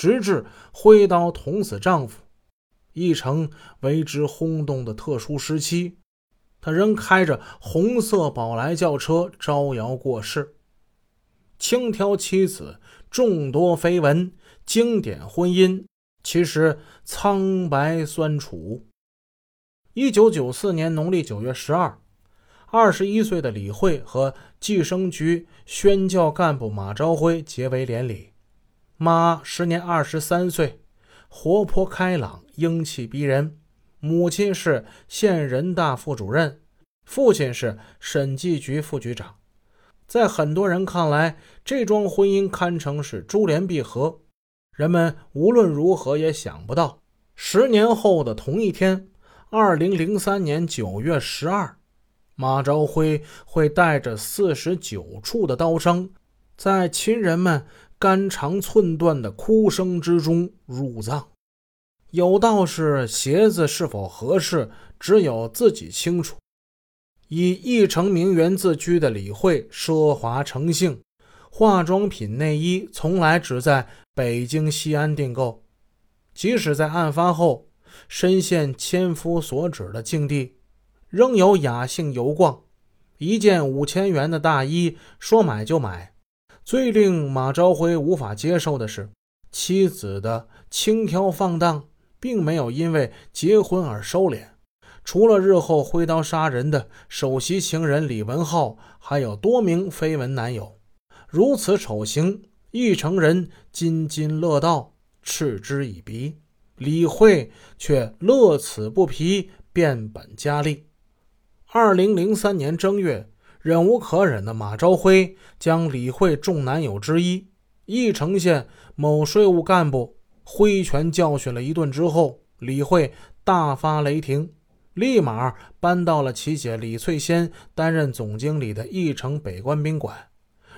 直至挥刀捅死丈夫，一成为之轰动的特殊时期，他仍开着红色宝来轿车招摇过市，轻佻妻子，众多绯闻，经典婚姻，其实苍白酸楚。一九九四年农历九月十二，二十一岁的李慧和计生局宣教干部马朝辉结为连理。马时年二十三岁，活泼开朗，英气逼人。母亲是县人大副主任，父亲是审计局副局长。在很多人看来，这桩婚姻堪称是珠联璧合。人们无论如何也想不到，十年后的同一天，二零零三年九月十二，马朝辉会带着四十九处的刀伤，在亲人们。肝肠寸断的哭声之中入葬。有道是鞋子是否合适，只有自己清楚。以一城名媛自居的李慧，奢华成性，化妆品、内衣从来只在北京、西安订购。即使在案发后深陷千夫所指的境地，仍有雅兴游逛。一件五千元的大衣，说买就买。最令马朝辉无法接受的是，妻子的轻佻放荡并没有因为结婚而收敛。除了日后挥刀杀人的首席情人李文浩，还有多名绯闻男友。如此丑行，一城人津津乐道，嗤之以鼻。李慧却乐此不疲，变本加厉。二零零三年正月。忍无可忍的马朝辉将李慧众男友之一义城县某税务干部挥拳教训了一顿之后，李慧大发雷霆，立马搬到了其姐李翠仙担任总经理的义城北关宾馆，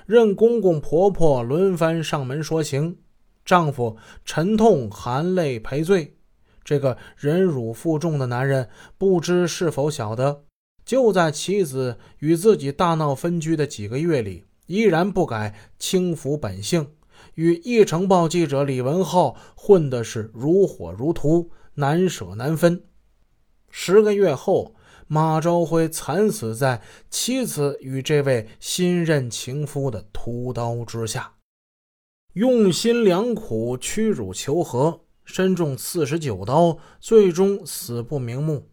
任公公婆婆轮番上门说情，丈夫沉痛含泪赔罪。这个忍辱负重的男人，不知是否晓得。就在妻子与自己大闹分居的几个月里，依然不改轻浮本性，与《一城报》记者李文浩混的是如火如荼，难舍难分。十个月后，马朝辉惨死在妻子与这位新任情夫的屠刀之下，用心良苦，屈辱求和，身中四十九刀，最终死不瞑目。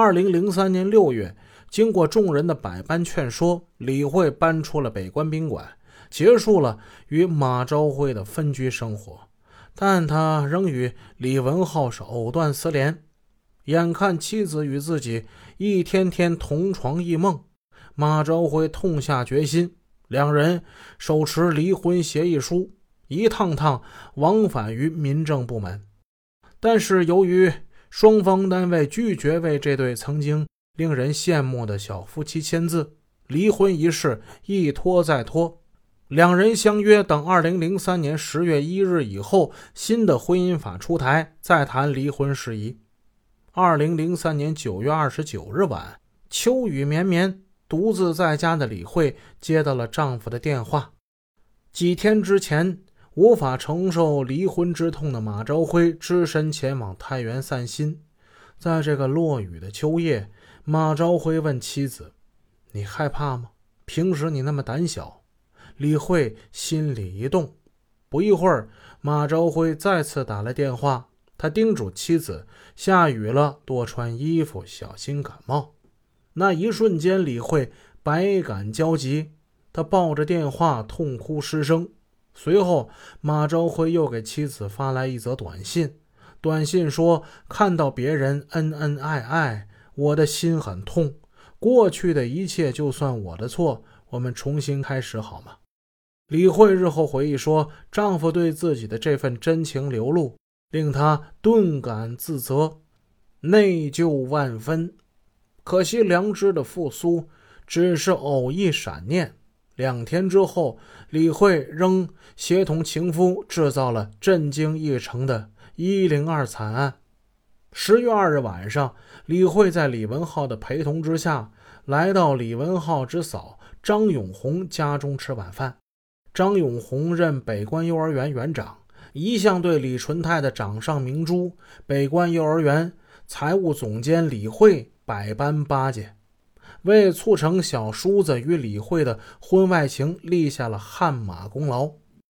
二零零三年六月，经过众人的百般劝说，李慧搬出了北关宾馆，结束了与马朝辉的分居生活。但他仍与李文浩是藕断丝连。眼看妻子与自己一天天同床异梦，马朝辉痛下决心，两人手持离婚协议书，一趟趟往返于民政部门。但是由于双方单位拒绝为这对曾经令人羡慕的小夫妻签字，离婚一事一拖再拖。两人相约等2003年10月1日以后新的婚姻法出台，再谈离婚事宜。2003年9月29日晚，秋雨绵绵，独自在家的李慧接到了丈夫的电话。几天之前。无法承受离婚之痛的马朝辉只身前往太原散心。在这个落雨的秋夜，马朝辉问妻子：“你害怕吗？平时你那么胆小。”李慧心里一动。不一会儿，马朝辉再次打来电话，他叮嘱妻子：“下雨了，多穿衣服，小心感冒。”那一瞬间，李慧百感交集，她抱着电话痛哭失声。随后，马朝辉又给妻子发来一则短信。短信说：“看到别人恩恩爱爱，我的心很痛。过去的一切就算我的错，我们重新开始好吗？”李慧日后回忆说：“丈夫对自己的这份真情流露，令她顿感自责，内疚万分。可惜良知的复苏只是偶一闪念。”两天之后，李慧仍协同情夫制造了震惊一城的“一零二”惨案。十月二日晚上，李慧在李文浩的陪同之下，来到李文浩之嫂张永红家中吃晚饭。张永红任北关幼儿园园长，一向对李纯泰的掌上明珠北关幼儿园财务总监李慧百般巴结，为促成小叔子与李慧的婚外情立下了汗马功劳。